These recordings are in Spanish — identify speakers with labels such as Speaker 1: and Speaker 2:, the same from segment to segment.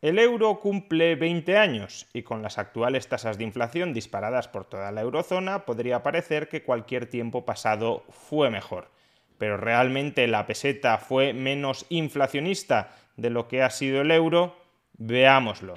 Speaker 1: El euro cumple 20 años y con las actuales tasas de inflación disparadas por toda la eurozona podría parecer que cualquier tiempo pasado fue mejor. Pero realmente la peseta fue menos inflacionista de lo que ha sido el euro. Veámoslo.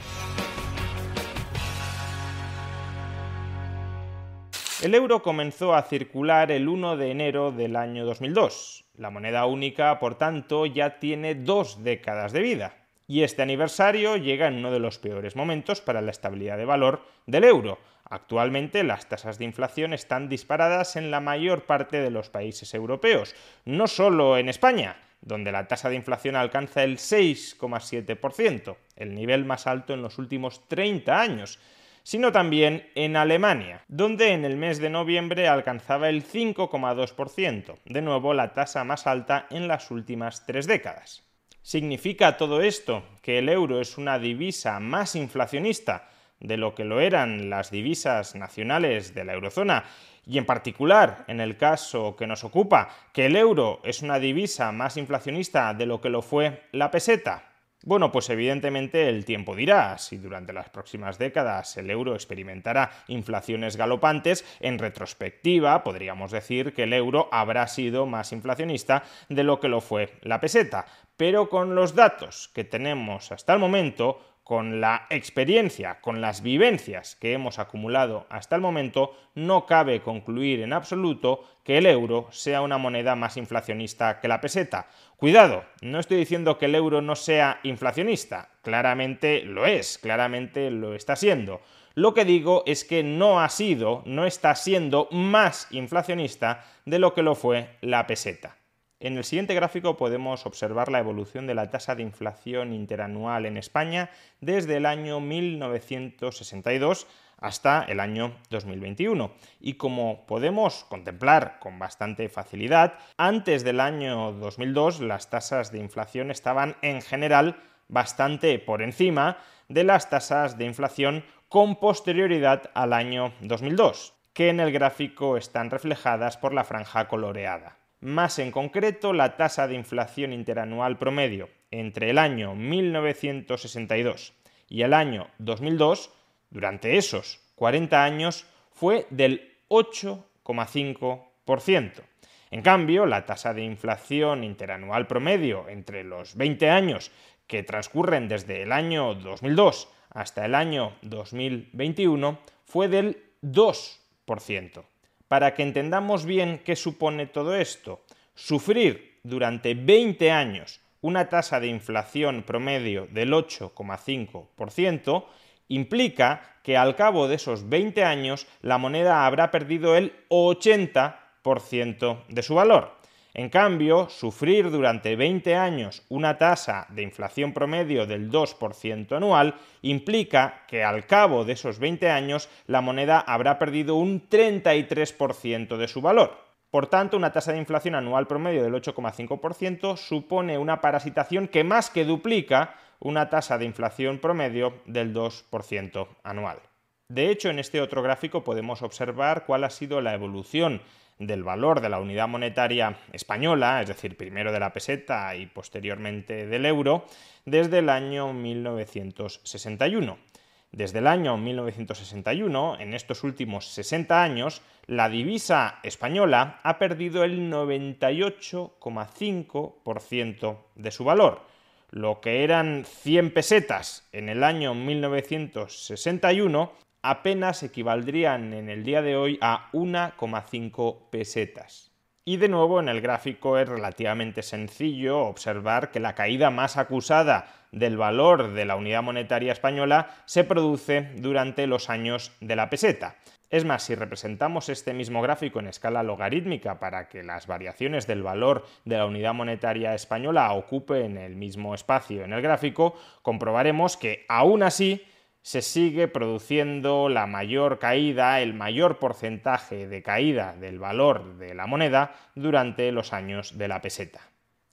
Speaker 1: El euro comenzó a circular el 1 de enero del año 2002. La moneda única, por tanto, ya tiene dos décadas de vida. Y este aniversario llega en uno de los peores momentos para la estabilidad de valor del euro. Actualmente las tasas de inflación están disparadas en la mayor parte de los países europeos, no solo en España, donde la tasa de inflación alcanza el 6,7%, el nivel más alto en los últimos 30 años, sino también en Alemania, donde en el mes de noviembre alcanzaba el 5,2%, de nuevo la tasa más alta en las últimas tres décadas. ¿Significa todo esto que el euro es una divisa más inflacionista de lo que lo eran las divisas nacionales de la eurozona? Y en particular, en el caso que nos ocupa, que el euro es una divisa más inflacionista de lo que lo fue la peseta. Bueno, pues evidentemente el tiempo dirá si durante las próximas décadas el euro experimentará inflaciones galopantes, en retrospectiva podríamos decir que el euro habrá sido más inflacionista de lo que lo fue la peseta, pero con los datos que tenemos hasta el momento, con la experiencia, con las vivencias que hemos acumulado hasta el momento, no cabe concluir en absoluto que el euro sea una moneda más inflacionista que la peseta. Cuidado, no estoy diciendo que el euro no sea inflacionista, claramente lo es, claramente lo está siendo. Lo que digo es que no ha sido, no está siendo más inflacionista de lo que lo fue la peseta. En el siguiente gráfico podemos observar la evolución de la tasa de inflación interanual en España desde el año 1962 hasta el año 2021. Y como podemos contemplar con bastante facilidad, antes del año 2002 las tasas de inflación estaban en general bastante por encima de las tasas de inflación con posterioridad al año 2002, que en el gráfico están reflejadas por la franja coloreada más en concreto la tasa de inflación interanual promedio entre el año 1962 y el año 2002, durante esos 40 años, fue del 8,5%. En cambio, la tasa de inflación interanual promedio entre los 20 años que transcurren desde el año 2002 hasta el año 2021 fue del 2% para que entendamos bien qué supone todo esto. Sufrir durante 20 años una tasa de inflación promedio del 8,5% implica que al cabo de esos 20 años la moneda habrá perdido el 80% de su valor. En cambio, sufrir durante 20 años una tasa de inflación promedio del 2% anual implica que al cabo de esos 20 años la moneda habrá perdido un 33% de su valor. Por tanto, una tasa de inflación anual promedio del 8,5% supone una parasitación que más que duplica una tasa de inflación promedio del 2% anual. De hecho, en este otro gráfico podemos observar cuál ha sido la evolución del valor de la unidad monetaria española, es decir, primero de la peseta y posteriormente del euro, desde el año 1961. Desde el año 1961, en estos últimos 60 años, la divisa española ha perdido el 98,5% de su valor. Lo que eran 100 pesetas en el año 1961 apenas equivaldrían en el día de hoy a 1,5 pesetas. Y de nuevo en el gráfico es relativamente sencillo observar que la caída más acusada del valor de la unidad monetaria española se produce durante los años de la peseta. Es más, si representamos este mismo gráfico en escala logarítmica para que las variaciones del valor de la unidad monetaria española ocupen el mismo espacio en el gráfico, comprobaremos que aún así se sigue produciendo la mayor caída, el mayor porcentaje de caída del valor de la moneda durante los años de la peseta.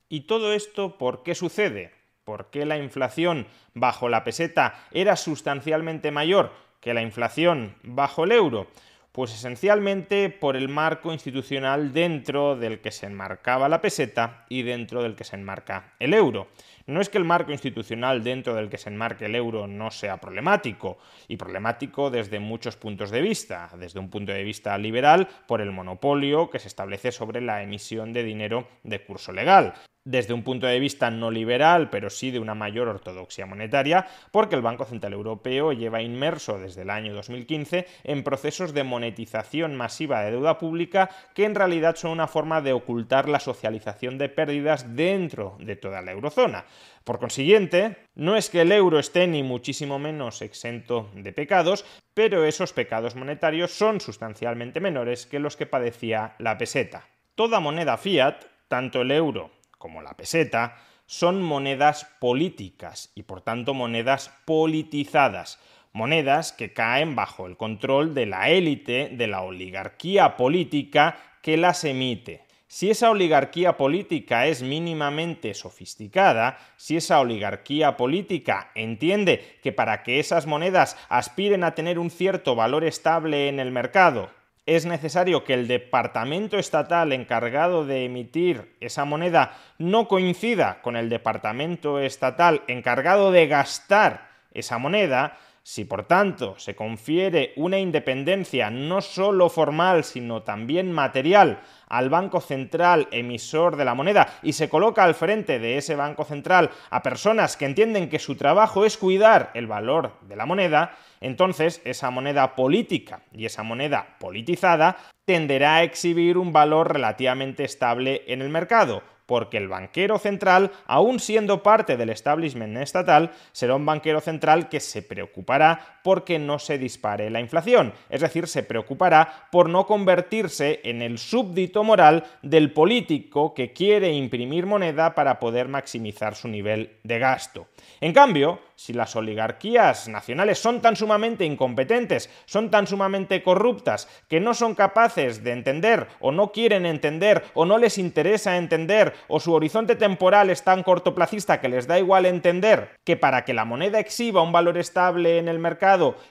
Speaker 1: ¿Y todo esto por qué sucede? ¿Por qué la inflación bajo la peseta era sustancialmente mayor que la inflación bajo el euro? Pues esencialmente por el marco institucional dentro del que se enmarcaba la peseta y dentro del que se enmarca el euro. No es que el marco institucional dentro del que se enmarque el euro no sea problemático, y problemático desde muchos puntos de vista. Desde un punto de vista liberal, por el monopolio que se establece sobre la emisión de dinero de curso legal desde un punto de vista no liberal, pero sí de una mayor ortodoxia monetaria, porque el Banco Central Europeo lleva inmerso desde el año 2015 en procesos de monetización masiva de deuda pública que en realidad son una forma de ocultar la socialización de pérdidas dentro de toda la eurozona. Por consiguiente, no es que el euro esté ni muchísimo menos exento de pecados, pero esos pecados monetarios son sustancialmente menores que los que padecía la peseta. Toda moneda fiat, tanto el euro como la peseta, son monedas políticas y por tanto monedas politizadas, monedas que caen bajo el control de la élite, de la oligarquía política que las emite. Si esa oligarquía política es mínimamente sofisticada, si esa oligarquía política entiende que para que esas monedas aspiren a tener un cierto valor estable en el mercado, es necesario que el departamento estatal encargado de emitir esa moneda no coincida con el departamento estatal encargado de gastar esa moneda, si por tanto se confiere una independencia no solo formal, sino también material al Banco Central emisor de la moneda y se coloca al frente de ese Banco Central a personas que entienden que su trabajo es cuidar el valor de la moneda, entonces esa moneda política y esa moneda politizada tenderá a exhibir un valor relativamente estable en el mercado, porque el banquero central, aun siendo parte del establishment estatal, será un banquero central que se preocupará porque no se dispare la inflación, es decir, se preocupará por no convertirse en el súbdito moral del político que quiere imprimir moneda para poder maximizar su nivel de gasto. En cambio, si las oligarquías nacionales son tan sumamente incompetentes, son tan sumamente corruptas, que no son capaces de entender o no quieren entender o no les interesa entender o su horizonte temporal es tan cortoplacista que les da igual entender que para que la moneda exhiba un valor estable en el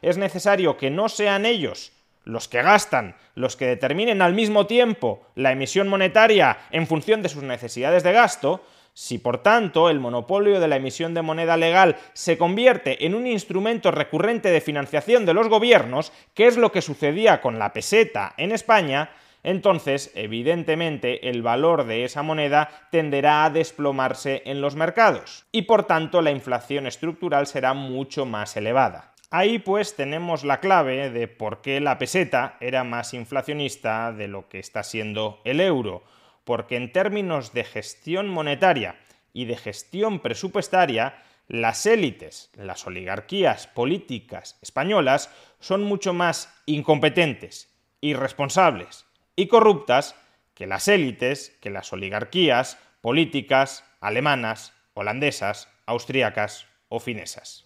Speaker 1: es necesario que no sean ellos los que gastan, los que determinen al mismo tiempo la emisión monetaria en función de sus necesidades de gasto, si por tanto el monopolio de la emisión de moneda legal se convierte en un instrumento recurrente de financiación de los gobiernos, que es lo que sucedía con la peseta en España, entonces, evidentemente, el valor de esa moneda tenderá a desplomarse en los mercados y por tanto la inflación estructural será mucho más elevada. Ahí pues tenemos la clave de por qué la peseta era más inflacionista de lo que está siendo el euro porque en términos de gestión monetaria y de gestión presupuestaria, las élites, las oligarquías políticas españolas son mucho más incompetentes, irresponsables y corruptas que las élites, que las oligarquías políticas alemanas, holandesas, austríacas o finesas.